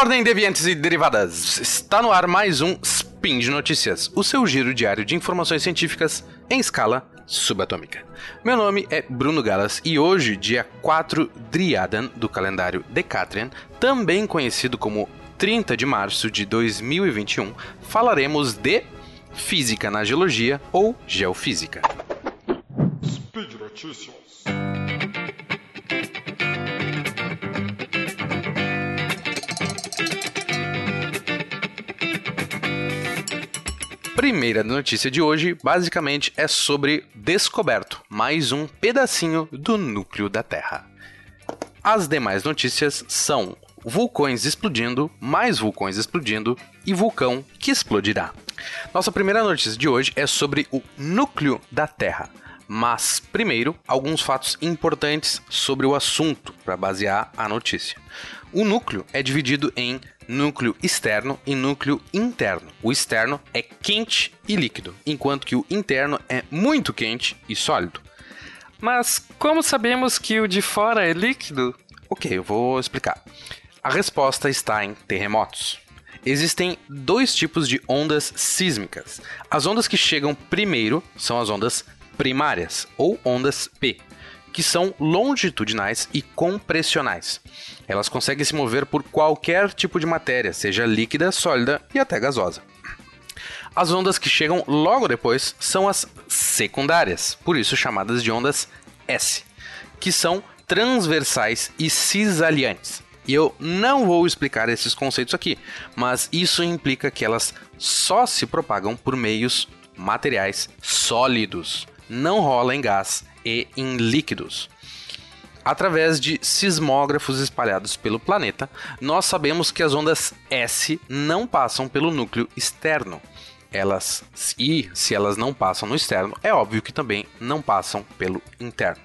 Ordem, deviantes e derivadas! Está no ar mais um Spin de Notícias, o seu giro diário de informações científicas em escala subatômica. Meu nome é Bruno Galas e hoje, dia 4 Driadan do calendário Decatrian, também conhecido como 30 de março de 2021, falaremos de física na geologia ou geofísica. Speed Notícias. Primeira notícia de hoje, basicamente, é sobre descoberto mais um pedacinho do núcleo da Terra. As demais notícias são vulcões explodindo, mais vulcões explodindo e vulcão que explodirá. Nossa primeira notícia de hoje é sobre o núcleo da Terra. Mas, primeiro, alguns fatos importantes sobre o assunto para basear a notícia. O núcleo é dividido em núcleo externo e núcleo interno. O externo é quente e líquido, enquanto que o interno é muito quente e sólido. Mas como sabemos que o de fora é líquido? Ok, eu vou explicar. A resposta está em terremotos. Existem dois tipos de ondas sísmicas. As ondas que chegam primeiro são as ondas primárias, ou ondas P, que são longitudinais e compressionais. Elas conseguem se mover por qualquer tipo de matéria, seja líquida, sólida e até gasosa. As ondas que chegam logo depois são as secundárias, por isso chamadas de ondas S, que são transversais e cisaliantes. E eu não vou explicar esses conceitos aqui, mas isso implica que elas só se propagam por meios materiais sólidos, não rola em gás e em líquidos. Através de sismógrafos espalhados pelo planeta, nós sabemos que as ondas S não passam pelo núcleo externo. Elas, e se elas não passam no externo, é óbvio que também não passam pelo interno.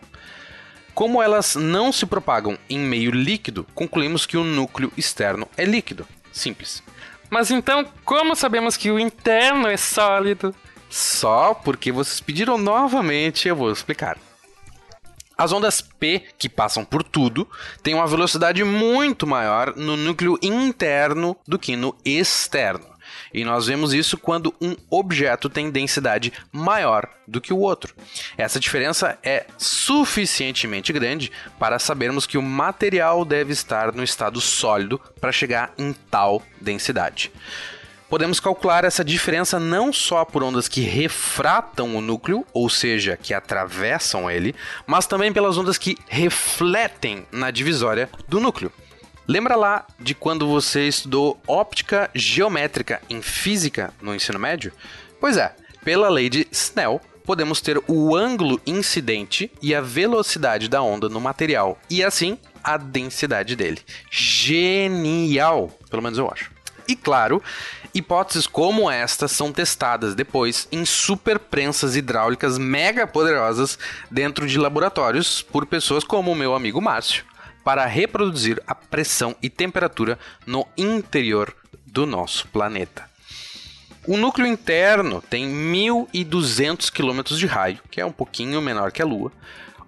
Como elas não se propagam em meio líquido, concluímos que o núcleo externo é líquido. Simples. Mas então, como sabemos que o interno é sólido? Só porque vocês pediram novamente, eu vou explicar. As ondas P, que passam por tudo, têm uma velocidade muito maior no núcleo interno do que no externo. E nós vemos isso quando um objeto tem densidade maior do que o outro. Essa diferença é suficientemente grande para sabermos que o material deve estar no estado sólido para chegar em tal densidade. Podemos calcular essa diferença não só por ondas que refratam o núcleo, ou seja, que atravessam ele, mas também pelas ondas que refletem na divisória do núcleo. Lembra lá de quando você estudou óptica geométrica em física no ensino médio? Pois é, pela lei de Snell, podemos ter o ângulo incidente e a velocidade da onda no material, e assim a densidade dele. Genial! Pelo menos eu acho. E claro, hipóteses como esta são testadas depois em super prensas hidráulicas mega poderosas dentro de laboratórios por pessoas como o meu amigo Márcio para reproduzir a pressão e temperatura no interior do nosso planeta. O núcleo interno tem 1.200 km de raio, que é um pouquinho menor que a Lua,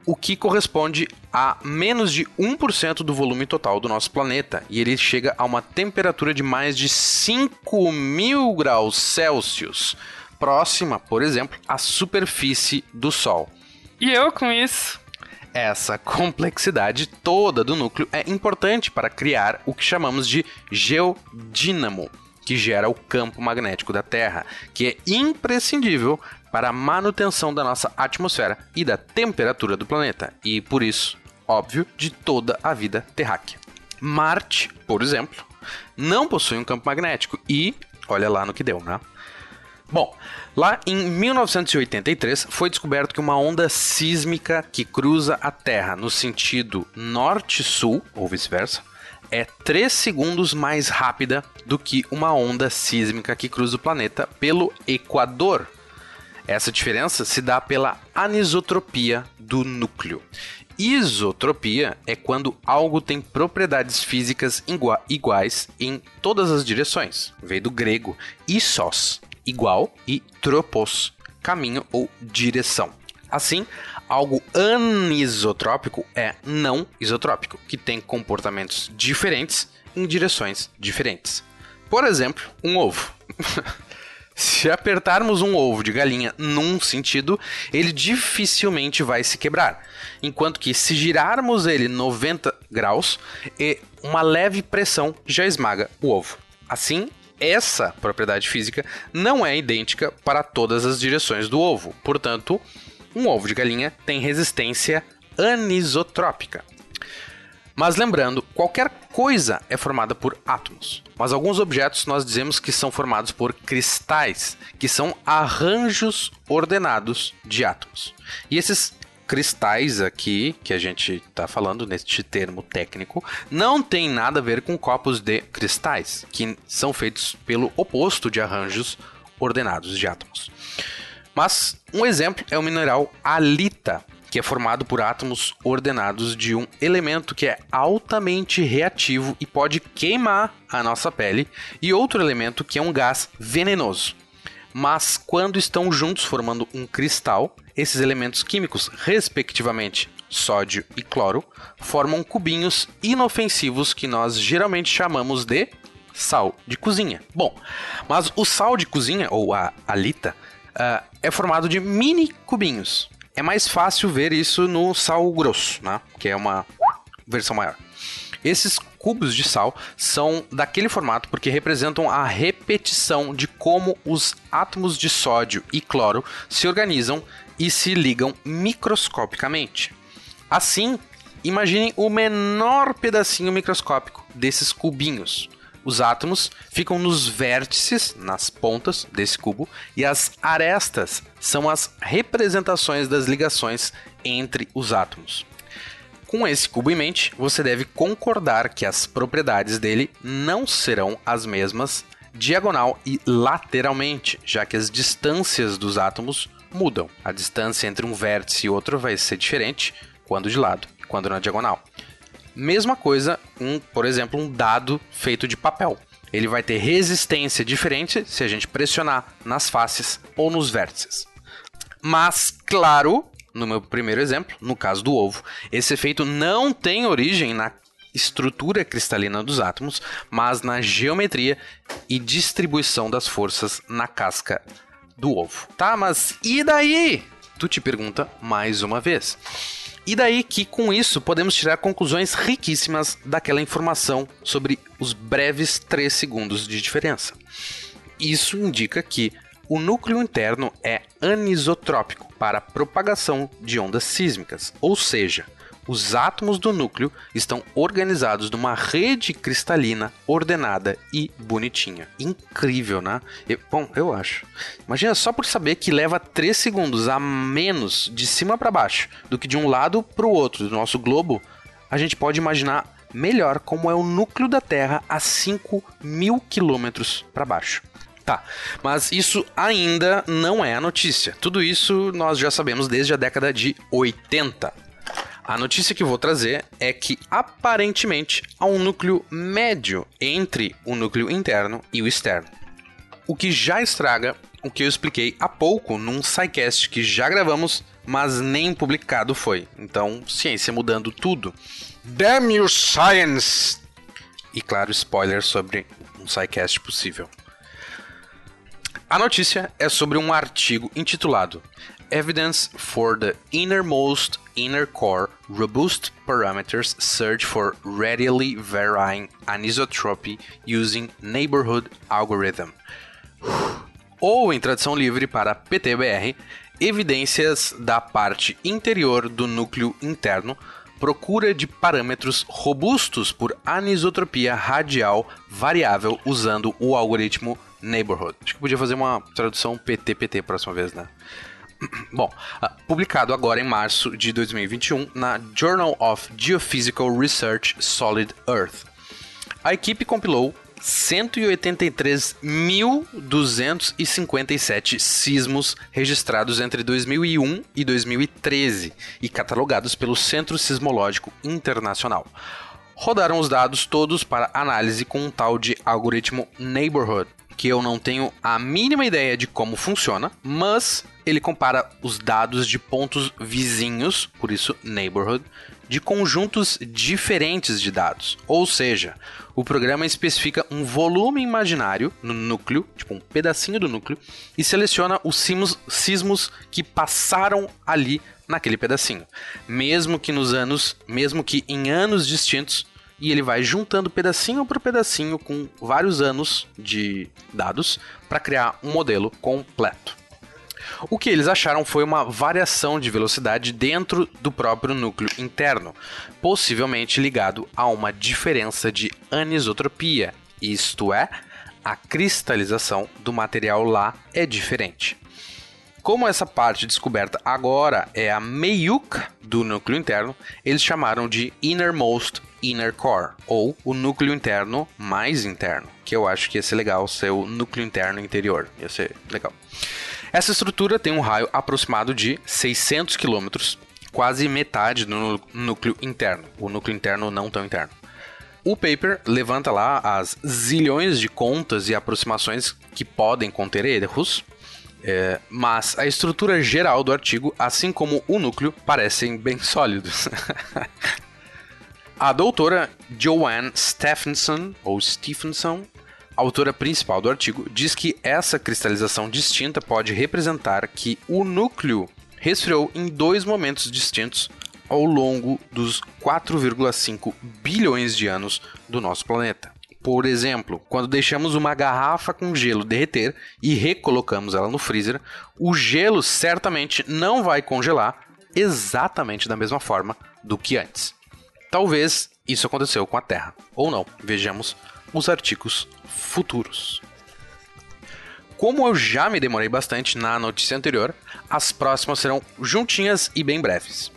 o que corresponde a menos de 1% do volume total do nosso planeta, e ele chega a uma temperatura de mais de 5 mil graus Celsius, próxima, por exemplo, à superfície do Sol. E eu com isso? Essa complexidade toda do núcleo é importante para criar o que chamamos de geodínamo, que gera o campo magnético da Terra, que é imprescindível para a manutenção da nossa atmosfera e da temperatura do planeta, e por isso, óbvio, de toda a vida terráquea. Marte, por exemplo, não possui um campo magnético e olha lá no que deu, né? Bom, lá em 1983 foi descoberto que uma onda sísmica que cruza a Terra no sentido norte-sul, ou vice-versa, é 3 segundos mais rápida do que uma onda sísmica que cruza o planeta pelo Equador. Essa diferença se dá pela anisotropia do núcleo. Isotropia é quando algo tem propriedades físicas iguais em todas as direções. Veio do grego isos, igual, e tropos, caminho ou direção. Assim, algo anisotrópico é não isotrópico, que tem comportamentos diferentes em direções diferentes. Por exemplo, um ovo. Se apertarmos um ovo de galinha num sentido, ele dificilmente vai se quebrar. Enquanto que se girarmos ele 90 graus, uma leve pressão já esmaga o ovo. Assim, essa propriedade física não é idêntica para todas as direções do ovo. Portanto, um ovo de galinha tem resistência anisotrópica. Mas lembrando, qualquer coisa é formada por átomos, mas alguns objetos nós dizemos que são formados por cristais, que são arranjos ordenados de átomos. E esses cristais aqui, que a gente está falando neste termo técnico, não tem nada a ver com copos de cristais, que são feitos pelo oposto de arranjos ordenados de átomos. Mas um exemplo é o mineral alita, que é formado por átomos ordenados de um elemento que é altamente reativo e pode queimar a nossa pele, e outro elemento que é um gás venenoso. Mas quando estão juntos formando um cristal, esses elementos químicos, respectivamente sódio e cloro, formam cubinhos inofensivos que nós geralmente chamamos de sal de cozinha. Bom, mas o sal de cozinha, ou a alita, uh, é formado de mini cubinhos é mais fácil ver isso no sal grosso, né? Que é uma versão maior. Esses cubos de sal são daquele formato porque representam a repetição de como os átomos de sódio e cloro se organizam e se ligam microscopicamente. Assim, imagine o menor pedacinho microscópico desses cubinhos. Os átomos ficam nos vértices, nas pontas desse cubo, e as arestas são as representações das ligações entre os átomos. Com esse cubo em mente, você deve concordar que as propriedades dele não serão as mesmas diagonal e lateralmente, já que as distâncias dos átomos mudam. A distância entre um vértice e outro vai ser diferente quando de lado quando na diagonal. Mesma coisa, um, por exemplo, um dado feito de papel. Ele vai ter resistência diferente se a gente pressionar nas faces ou nos vértices. Mas, claro, no meu primeiro exemplo, no caso do ovo, esse efeito não tem origem na estrutura cristalina dos átomos, mas na geometria e distribuição das forças na casca do ovo. Tá, mas e daí? Tu te pergunta mais uma vez. E daí que com isso podemos tirar conclusões riquíssimas daquela informação sobre os breves 3 segundos de diferença. Isso indica que o núcleo interno é anisotrópico para propagação de ondas sísmicas, ou seja, os átomos do núcleo estão organizados numa rede cristalina ordenada e bonitinha. Incrível, né? Eu, bom, eu acho. Imagina só por saber que leva 3 segundos a menos de cima para baixo do que de um lado para o outro do nosso globo, a gente pode imaginar melhor como é o núcleo da Terra a 5 mil quilômetros para baixo. Tá, mas isso ainda não é a notícia. Tudo isso nós já sabemos desde a década de 80. A notícia que vou trazer é que aparentemente há um núcleo médio entre o núcleo interno e o externo. O que já estraga o que eu expliquei há pouco num SciCast que já gravamos, mas nem publicado foi. Então, ciência mudando tudo. Damn you science! E claro, spoiler sobre um SciCast possível. A notícia é sobre um artigo intitulado Evidence for the Innermost Inner Core Robust Parameters Search for Readily Varying Anisotropy Using Neighborhood Algorithm. Ou, em tradução livre para PTBR, evidências da parte interior do núcleo interno, procura de parâmetros robustos por anisotropia radial variável usando o algoritmo Neighborhood. Acho que podia fazer uma tradução PT-PT próxima vez, né? Bom, uh, publicado agora em março de 2021 na Journal of Geophysical Research Solid Earth. A equipe compilou 183.257 sismos registrados entre 2001 e 2013 e catalogados pelo Centro Sismológico Internacional. Rodaram os dados todos para análise com um tal de algoritmo Neighborhood, que eu não tenho a mínima ideia de como funciona, mas ele compara os dados de pontos vizinhos, por isso neighborhood, de conjuntos diferentes de dados. Ou seja, o programa especifica um volume imaginário no núcleo, tipo um pedacinho do núcleo, e seleciona os sismos, sismos que passaram ali naquele pedacinho. Mesmo que nos anos, mesmo que em anos distintos, e ele vai juntando pedacinho por pedacinho com vários anos de dados para criar um modelo completo. O que eles acharam foi uma variação de velocidade dentro do próprio núcleo interno, possivelmente ligado a uma diferença de anisotropia, isto é, a cristalização do material lá é diferente. Como essa parte descoberta agora é a meiuca do núcleo interno, eles chamaram de innermost inner core, ou o núcleo interno mais interno, que eu acho que ia ser legal ser o núcleo interno interior, ia ser legal. Essa estrutura tem um raio aproximado de 600 km, quase metade do núcleo interno, o núcleo interno não tão interno. O paper levanta lá as zilhões de contas e aproximações que podem conter erros, é, mas a estrutura geral do artigo, assim como o núcleo, parecem bem sólidos. a doutora Joanne Stephenson, ou Stephenson, autora principal do artigo, diz que essa cristalização distinta pode representar que o núcleo resfriou em dois momentos distintos ao longo dos 4,5 bilhões de anos do nosso planeta. Por exemplo, quando deixamos uma garrafa com gelo derreter e recolocamos ela no freezer, o gelo certamente não vai congelar exatamente da mesma forma do que antes. Talvez isso aconteceu com a Terra, ou não. Vejamos os artigos futuros. Como eu já me demorei bastante na notícia anterior, as próximas serão juntinhas e bem breves.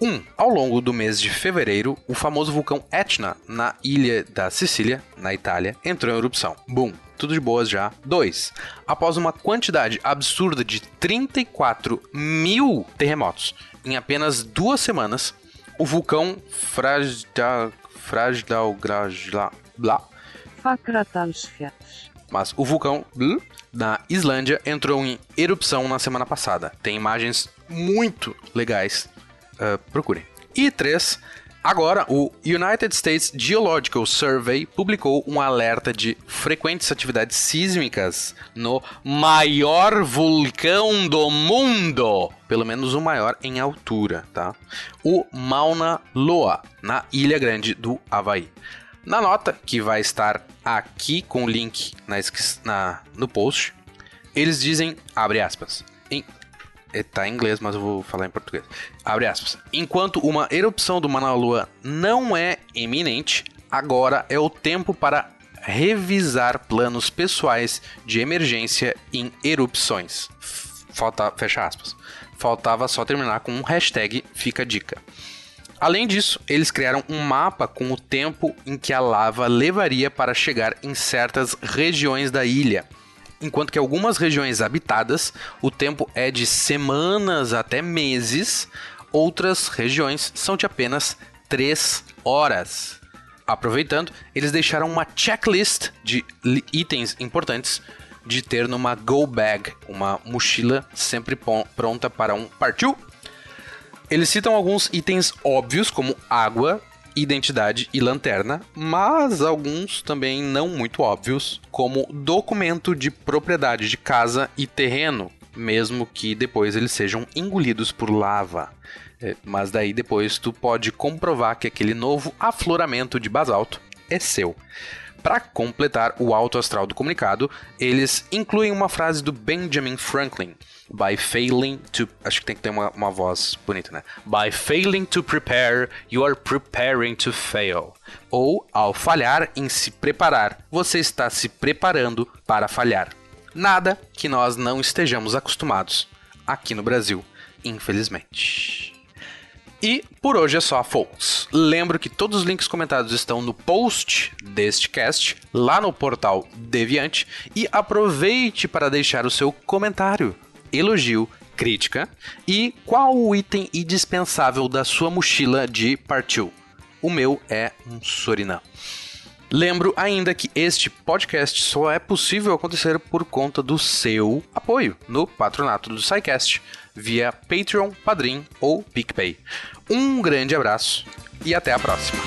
1. Um, ao longo do mês de fevereiro, o famoso vulcão Etna, na ilha da Sicília, na Itália, entrou em erupção. Boom! Tudo de boas já. 2. Após uma quantidade absurda de 34 mil terremotos em apenas duas semanas, o vulcão Fragda... Fragdalgrajla... Blá. Mas o vulcão na Islândia entrou em erupção na semana passada. Tem imagens muito legais Uh, procurem. E 3. Agora, o United States Geological Survey publicou um alerta de frequentes atividades sísmicas no maior vulcão do mundo, pelo menos o maior em altura, tá? O Mauna Loa, na Ilha Grande do Havaí. Na nota, que vai estar aqui com o link na, na, no post, eles dizem, abre aspas, em Está em inglês, mas eu vou falar em português. Abre aspas. Enquanto uma erupção do Mauna Lua não é iminente, agora é o tempo para revisar planos pessoais de emergência em erupções. Falta, fecha aspas. Faltava só terminar com um hashtag Fica Dica. Além disso, eles criaram um mapa com o tempo em que a lava levaria para chegar em certas regiões da ilha enquanto que algumas regiões habitadas o tempo é de semanas até meses, outras regiões são de apenas 3 horas. Aproveitando, eles deixaram uma checklist de itens importantes de ter numa go bag, uma mochila sempre pronta para um partiu. Eles citam alguns itens óbvios como água, identidade e lanterna, mas alguns também não muito óbvios, como documento de propriedade de casa e terreno, mesmo que depois eles sejam engolidos por lava. É, mas daí depois tu pode comprovar que aquele novo afloramento de basalto é seu. Para completar o alto astral do comunicado, eles incluem uma frase do Benjamin Franklin, by failing to. Acho que tem que ter uma, uma voz bonita, né? By failing to prepare, you are preparing to fail. Ou, ao falhar em se preparar, você está se preparando para falhar. Nada que nós não estejamos acostumados aqui no Brasil, infelizmente. E por hoje é só, folks. Lembro que todos os links comentados estão no post deste cast, lá no portal Deviante, e aproveite para deixar o seu comentário elogio, crítica e qual o item indispensável da sua mochila de partiu. O meu é um Surinam. Lembro ainda que este podcast só é possível acontecer por conta do seu apoio no patronato do SciCast. via Patreon, Padrim ou PicPay. Um grande abraço e até a próxima.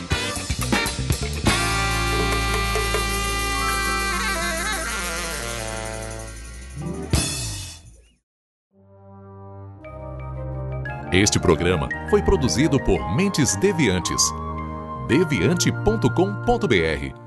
Este programa foi produzido por Mentes Deviantes. deviante.com.br